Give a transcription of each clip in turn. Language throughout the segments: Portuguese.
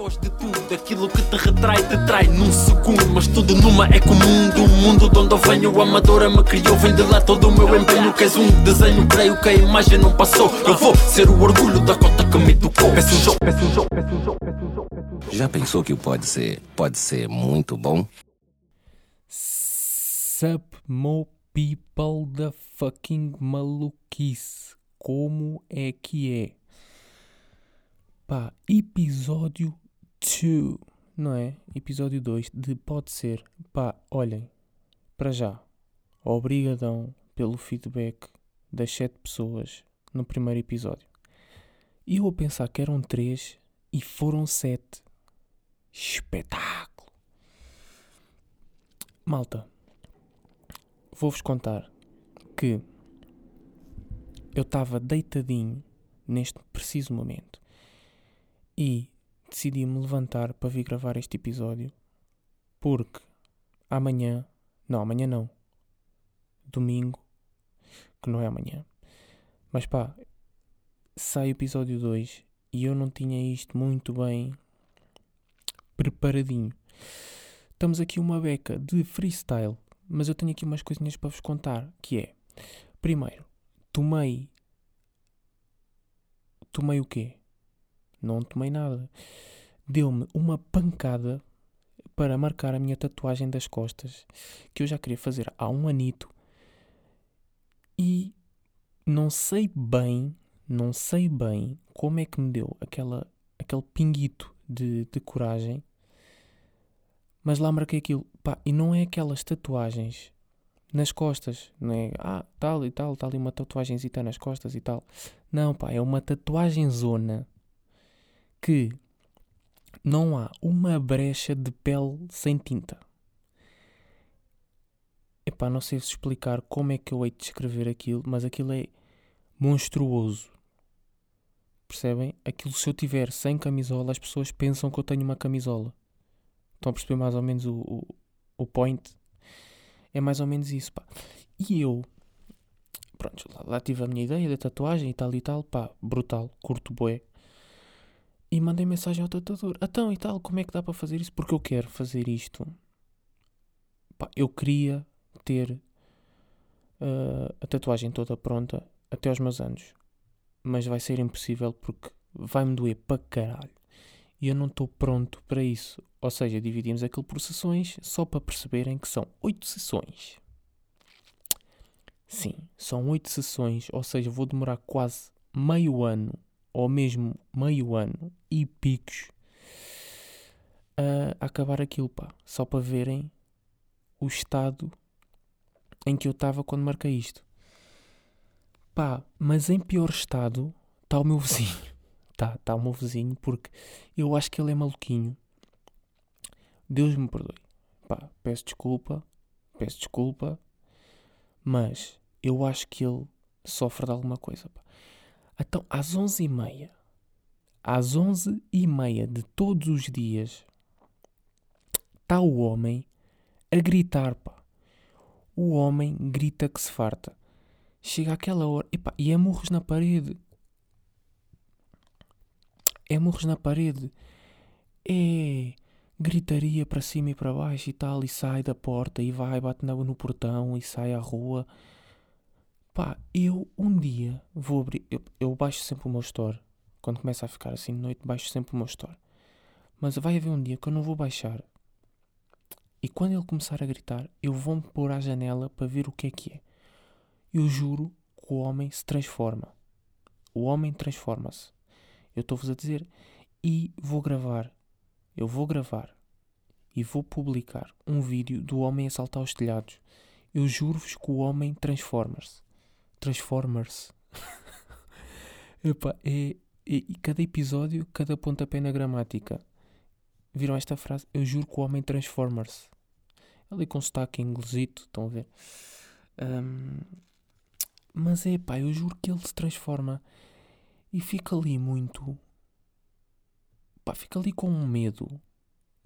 foge de tudo, aquilo que te retrai, te trai num segundo. Mas tudo numa é comum do mundo de onde eu venho. O amadora me criou, vem de lá todo o meu empenho. Queres um desenho, creio que a imagem não passou. Eu vou ser o orgulho da cota que me tocou. Peço um jogo, peço um jogo, peço um jogo, peço um jogo. Já pensou que pode ser, pode ser muito bom? Sup, mo people da fucking maluquice. Como é que é? Pá, episódio 2, não é? Episódio 2 de Pode Ser. Pá, olhem, para já, obrigadão pelo feedback das 7 pessoas no primeiro episódio. E eu a pensar que eram 3 e foram 7. Espetáculo! Malta, vou-vos contar que eu estava deitadinho neste preciso momento e decidi me levantar para vir gravar este episódio porque amanhã, não, amanhã não, domingo, que não é amanhã, mas pá, sai o episódio 2 e eu não tinha isto muito bem preparadinho. Estamos aqui uma beca de freestyle, mas eu tenho aqui umas coisinhas para vos contar, que é, primeiro, tomei, tomei o quê? Não tomei nada. Deu-me uma pancada para marcar a minha tatuagem das costas, que eu já queria fazer há um anito, e não sei bem, não sei bem como é que me deu aquela, aquele pinguito de, de coragem mas lá marquei aquilo. Pá, e não é aquelas tatuagens nas costas, não é? Ah, tal e tal, tal e uma tatuagenzita nas costas e tal. Não, pá, é uma tatuagem zona que não há uma brecha de pele sem tinta. Epá, não sei se explicar como é que eu hei de descrever aquilo, mas aquilo é monstruoso. Percebem? Aquilo se eu tiver sem camisola, as pessoas pensam que eu tenho uma camisola. Estão a perceber mais ou menos o, o, o point? É mais ou menos isso, pá. E eu, pronto, lá, lá, tive a minha ideia da tatuagem e tal e tal, pá, brutal, curto bué. E mandei mensagem ao tatuador, então e tal, como é que dá para fazer isso? Porque eu quero fazer isto. Pá, eu queria ter uh, a tatuagem toda pronta até aos meus anos. Mas vai ser impossível porque vai-me doer para caralho e eu não estou pronto para isso. Ou seja, dividimos aquilo por sessões só para perceberem que são oito sessões. Sim, são oito sessões, ou seja, vou demorar quase meio ano, ou mesmo meio ano e picos a acabar aquilo, pá. Só para verem o estado em que eu estava quando marquei isto. Pá, mas em pior estado está o meu vizinho tá, tá o meu vizinho, porque eu acho que ele é maluquinho. Deus me perdoe. Pá, peço desculpa, peço desculpa, mas eu acho que ele sofre de alguma coisa. Pá. Então, às onze e meia, às onze e meia de todos os dias, está o homem a gritar, pá. O homem grita que se farta. Chega àquela hora, epá, e é murros na parede é murros na parede, é gritaria para cima e para baixo e tal, e sai da porta e vai, bate no portão e sai à rua. Pá, eu um dia vou abrir, eu, eu baixo sempre o meu store. Quando começa a ficar assim de noite, baixo sempre o meu store. Mas vai haver um dia que eu não vou baixar. E quando ele começar a gritar, eu vou-me pôr à janela para ver o que é que é. Eu juro que o homem se transforma. O homem transforma-se. Eu estou-vos a dizer. E vou gravar. Eu vou gravar. E vou publicar um vídeo do homem a saltar os telhados. Eu juro-vos que o homem transforma-se. Transformers. Epá, é, é, cada episódio, cada pontapé na gramática. Viram esta frase? Eu juro que o homem transforma-se. Ali com sotaque inglesito, estão a ver? Um, mas é pá, eu juro que ele se transforma e fica ali muito. Pá, fica ali com um medo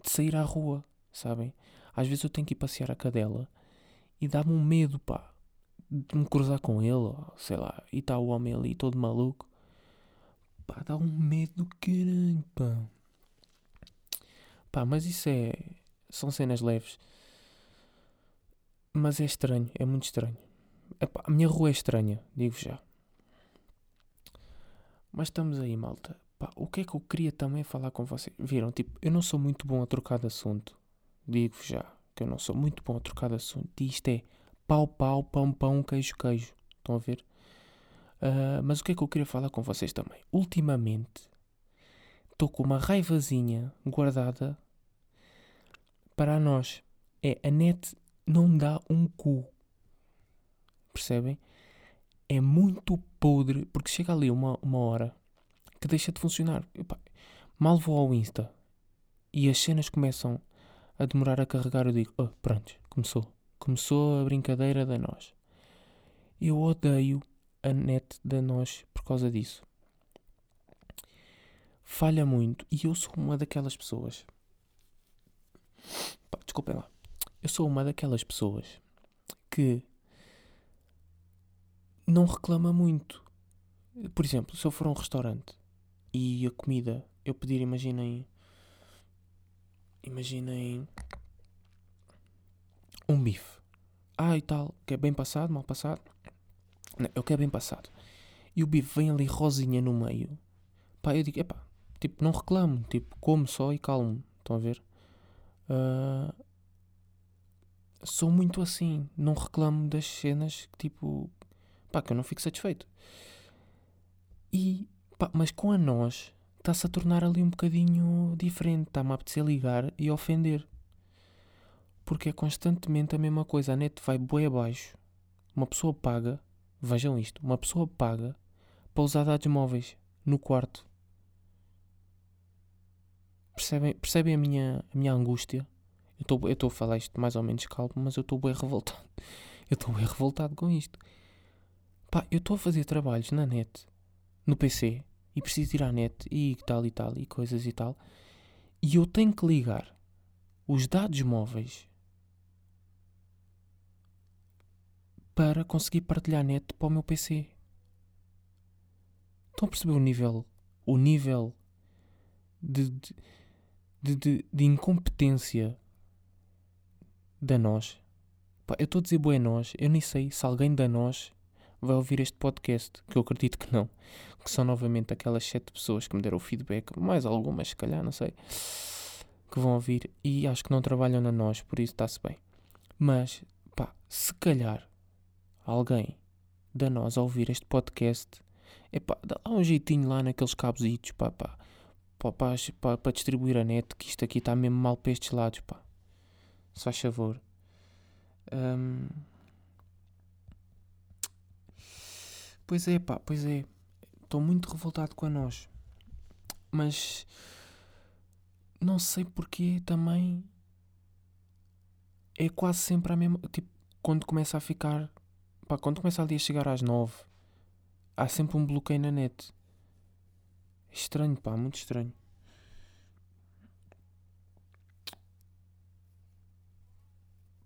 de sair à rua, sabem? Às vezes eu tenho que ir passear a cadela e dá-me um medo, pá, de me cruzar com ele, sei lá, e está o homem ali todo maluco. Pá, dá um medo do caralho, pá. Pá, mas isso é. São cenas leves. Mas é estranho, é muito estranho. A minha rua é estranha, digo já. Mas estamos aí, malta. Pá, o que é que eu queria também falar com vocês? Viram? Tipo, eu não sou muito bom a trocar de assunto. Digo já que eu não sou muito bom a trocar de assunto. E isto é pau, pau, pão, pão, queijo, queijo. Estão a ver? Uh, mas o que é que eu queria falar com vocês também? Ultimamente estou com uma raivazinha guardada para nós. É a net não dá um cu. Percebem? É muito podre, porque chega ali uma, uma hora que deixa de funcionar. Epá, mal vou ao Insta e as cenas começam a demorar a carregar, eu digo, oh, pronto, começou. Começou a brincadeira da nós. Eu odeio a net da nós por causa disso. Falha muito e eu sou uma daquelas pessoas. Pá, desculpem lá. Eu sou uma daquelas pessoas que não reclama muito. Por exemplo, se eu for a um restaurante e a comida, eu pedir, imaginem. Imaginem. Um bife. Ah, e tal, que é bem passado, mal passado. Não, eu quero bem passado. E o bife vem ali rosinha no meio. Pá, eu digo, epá, tipo, não reclamo. Tipo, como só e calmo. Estão a ver? Uh, sou muito assim. Não reclamo das cenas que tipo. pá, que eu não fico satisfeito. E. pá, mas com a nós está-se a tornar ali um bocadinho diferente. Está-me a apetecer ligar e ofender. Porque é constantemente a mesma coisa. A net vai boi abaixo. Uma pessoa paga. Vejam isto. Uma pessoa paga para usar dados móveis no quarto. Percebem, percebem a, minha, a minha angústia? Eu estou a falar isto mais ou menos calmo, mas eu estou bem revoltado. Eu estou bem revoltado com isto. Pá, eu estou a fazer trabalhos na net, no PC, e preciso ir à net e tal e tal, e coisas e tal. E eu tenho que ligar os dados móveis para conseguir partilhar net para o meu PC. Estão a perceber o nível, o nível de, de, de, de incompetência da nós. Pá, eu estou a dizer boé nós, eu nem sei se alguém da nós vai ouvir este podcast, que eu acredito que não. Que são novamente aquelas sete pessoas que me deram o feedback, mais algumas, se calhar, não sei, que vão ouvir e acho que não trabalham na nós, por isso está-se bem. Mas, pá, se calhar alguém da nós a ouvir este podcast, é pá, dá um jeitinho lá naqueles cabos, pá, pá, pá, pá, pá, para distribuir a net, que isto aqui está mesmo mal para estes lados, pá faz favor. Um... Pois é, pá, pois é. Estou muito revoltado com a nós. Mas não sei porque também é quase sempre a mesma. Tipo, quando começa a ficar. Pá, quando começa ali a chegar às nove, há sempre um bloqueio na net. Estranho, pá, muito estranho.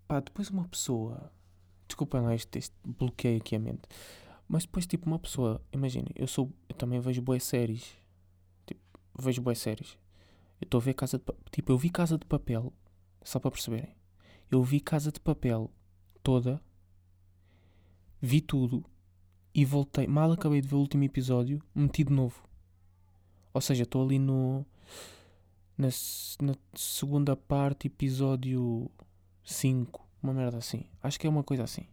Pá, depois uma pessoa. Desculpem lá este, este bloqueio aqui a mente. Mas depois, tipo, uma pessoa. Imaginem, eu sou. Eu também vejo boas séries. Tipo, vejo boas séries. Eu estou a ver Casa de Tipo, eu vi Casa de Papel. Só para perceberem. Eu vi Casa de Papel toda. Vi tudo. E voltei. Mal acabei de ver o último episódio. Meti de novo. Ou seja, estou ali no. Na, na segunda parte, episódio 5, uma merda assim. Acho que é uma coisa assim.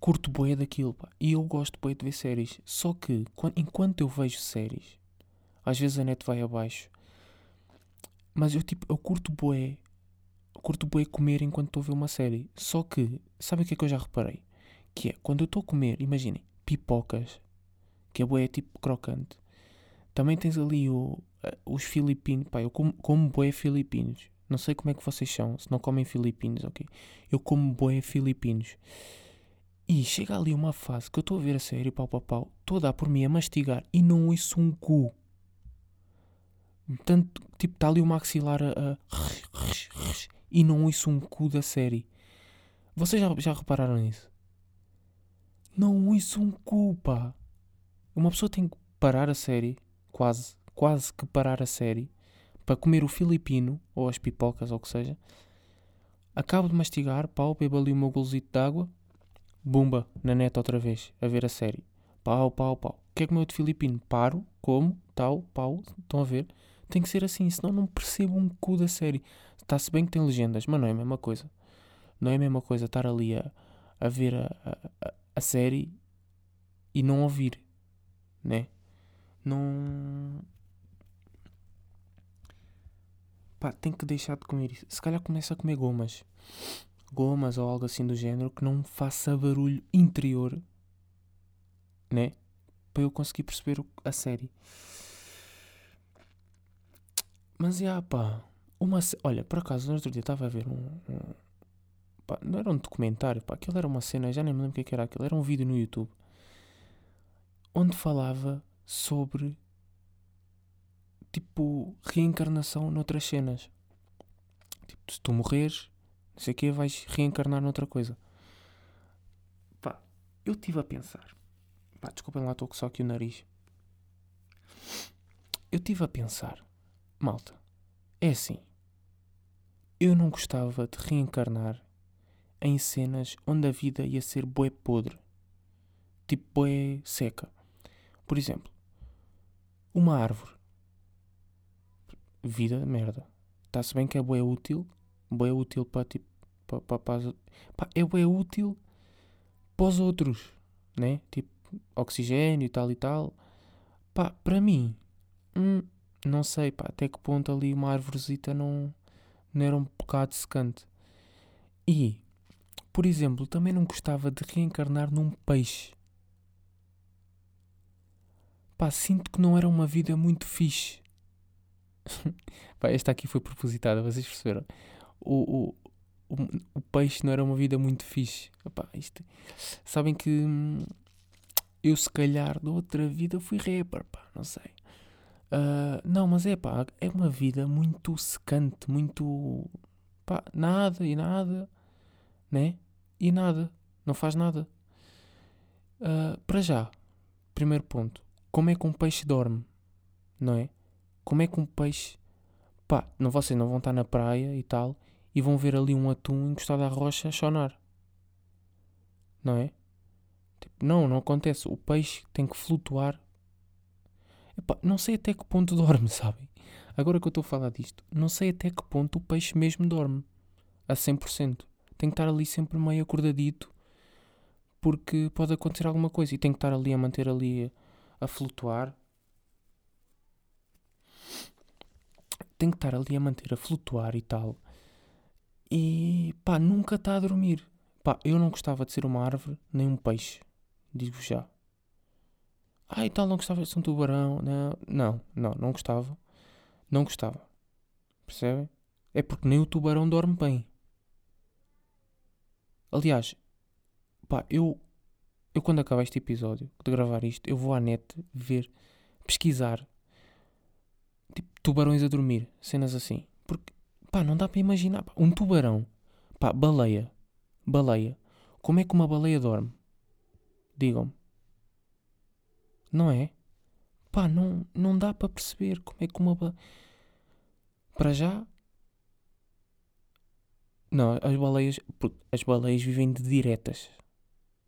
Curto boé daquilo, pá. E eu gosto boé de ver séries. Só que, enquanto eu vejo séries, às vezes a net vai abaixo. Mas eu, tipo, eu curto boé. Curto boé comer enquanto estou a ver uma série. Só que, sabe o que é que eu já reparei? Que é, quando eu estou a comer, imaginem, pipocas, que é boé tipo crocante. Também tens ali o, os filipinos, pá, eu como, como boé filipinos. Não sei como é que vocês são, se não comem filipinos, ok? Eu como boé filipinos. E chega ali uma fase que eu estou a ver a série, pau pau pau, estou a dar por mim a mastigar e não ouço um cu. Tanto, tipo, está ali o maxilar a, a e não ouço um cu da série. Vocês já, já repararam nisso? Não ouço um cu, pá. Uma pessoa tem que parar a série, quase, quase que parar a série, para comer o filipino, ou as pipocas, ou o que seja. Acabo de mastigar, pau, bebo ali o meu de água, bumba, na net outra vez, a ver a série. Pau, pau, pau. O que é que meu de filipino? Paro, como, tal, pau, estão a ver? Tem que ser assim, senão não percebo um cu da série. Está-se bem que tem legendas, mas não é a mesma coisa. Não é a mesma coisa estar ali a, a ver a, a, a série e não ouvir, né? Não. Pá, tem que deixar de comer isso. Se calhar começa a comer gomas. Gomas ou algo assim do género que não faça barulho interior, né? Para eu conseguir perceber a série. Mas, já, pá. Uma, olha, por acaso, no outro dia estava a ver um, um pá, não era um documentário, pá, aquilo era uma cena, já nem me lembro o que, é que era aquilo, era um vídeo no YouTube onde falava sobre tipo reencarnação noutras cenas. Tipo, se tu morreres, não sei o que, vais reencarnar noutra coisa. Pá, eu estive a pensar. Pá, desculpem lá, estou só aqui o nariz. Eu estive a pensar, malta, é assim. Eu não gostava de reencarnar em cenas onde a vida ia ser bué podre. Tipo bué seca. Por exemplo, uma árvore. Vida merda. Está-se bem que é bué útil. Bué útil para tipo. Para, para, para, pá, é bué útil para os outros. Né? Tipo, oxigênio e tal e tal. Pá, para mim. Hum, não sei, pá, até que ponto ali uma árvorezita não, não era um bocado secante. E, por exemplo, também não gostava de reencarnar num peixe. Pá, sinto que não era uma vida muito fixe. Pá, esta aqui foi propositada, vocês perceberam? O, o, o, o, peixe não era uma vida muito fixe. Isto, sabem que hum, eu se calhar de outra vida fui rapper, pá, não sei. Uh, não, mas é pá, é uma vida muito secante, muito pá, nada e nada, né? E nada, não faz nada. Uh, para já, primeiro ponto, como é que um peixe dorme, não é? Como é que um peixe. Pá, não, vocês não vão estar na praia e tal e vão ver ali um atum encostado à rocha a chonar. Não é? Tipo, não, não acontece. O peixe tem que flutuar. Epá, não sei até que ponto dorme, sabem? Agora que eu estou a falar disto, não sei até que ponto o peixe mesmo dorme. A 100%. Tem que estar ali sempre meio acordadito porque pode acontecer alguma coisa e tem que estar ali a manter ali a flutuar. Tem que estar ali a manter a flutuar e tal. E pá, nunca está a dormir. Pá, eu não gostava de ser uma árvore nem um peixe. Digo já. Ah, e tal, não gostava de um tubarão. Não, não, não, não gostava. Não gostava. Percebem? É porque nem o tubarão dorme bem. Aliás, pá, eu eu quando acabar este episódio de gravar isto, eu vou à net ver, pesquisar tipo tubarões a dormir, cenas assim. Porque, pá, não dá para imaginar. Pá, um tubarão, pá, baleia, baleia. Como é que uma baleia dorme? Digam-me. Não é? Pá, não, não dá para perceber como é que uma. Para já. Não, as baleias. As baleias vivem de diretas.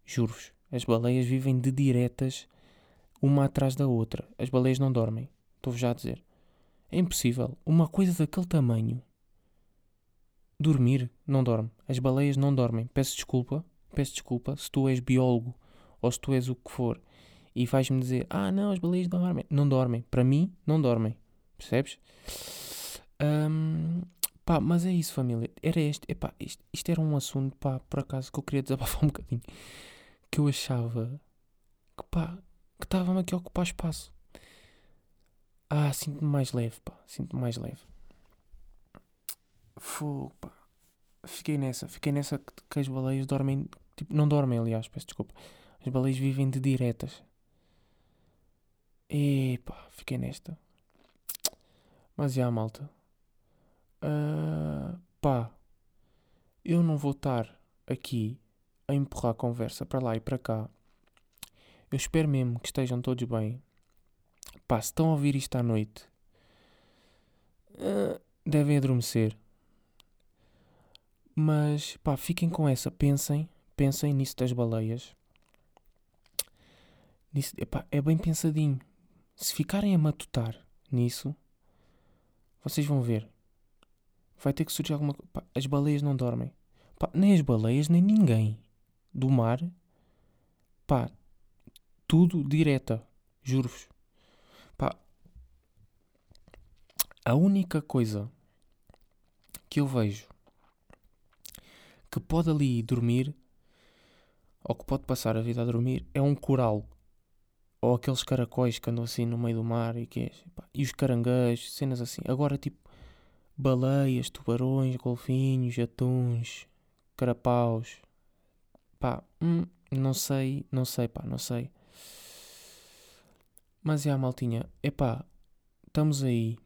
Juro-vos. As baleias vivem de diretas, uma atrás da outra. As baleias não dormem. Estou-vos já a dizer. É impossível. Uma coisa daquele tamanho. Dormir, não dorme. As baleias não dormem. Peço desculpa. Peço desculpa se tu és biólogo ou se tu és o que for e vais-me dizer: Ah, não, as baleias não dormem. Não dormem. Para mim, não dormem. Percebes? Um, pá, mas é isso, família. Era este. Epá, isto, isto era um assunto, pá, por acaso, que eu queria desabafar um bocadinho que eu achava que pá, que estava-me aqui a ocupar espaço. Ah, sinto-me mais leve, pá, sinto-me mais leve. Fogo, pá. Fiquei nessa, fiquei nessa que, que as baleias dormem, tipo, não dormem, aliás, peço desculpa. As baleias vivem de diretas. E pá, fiquei nesta. Mas já, malta. Uh, pá, eu não vou estar aqui a empurrar a conversa para lá e para cá. Eu espero mesmo que estejam todos bem. Pá, se estão a ouvir isto à noite, ah, devem adormecer. Mas pá, fiquem com essa, pensem, pensem nisso das baleias. Nisso, epá, é bem pensadinho. Se ficarem a matutar nisso, vocês vão ver. Vai ter que surgir alguma coisa. As baleias não dormem. Pá, nem as baleias, nem ninguém do mar. Pá, tudo direta. Juro-vos. Pá, a única coisa que eu vejo que pode ali dormir ou que pode passar a vida a dormir é um coral ou aqueles caracóis que andam assim no meio do mar e que é, e os caranguejos, cenas assim. Agora tipo baleias, tubarões, golfinhos, atuns, carapaus. Pá, hum, não sei, não sei, pá, não sei. Mas é a maltinha, epá, estamos aí.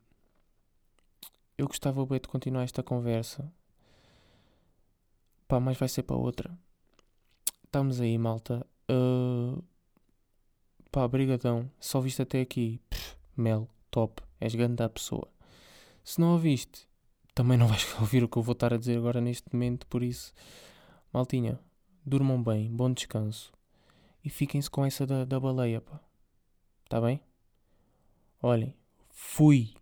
Eu gostava bem de continuar esta conversa. Pá, mas vai ser para outra. Estamos aí, malta. Uh, pá, brigadão. Só viste até aqui. Pff, mel, top. És grande da pessoa. Se não ouviste, também não vais ouvir o que eu vou estar a dizer agora neste momento. Por isso, maltinha, durmam bem, bom descanso. E fiquem-se com essa da, da baleia, pá. Tá bem? Olhem, fui.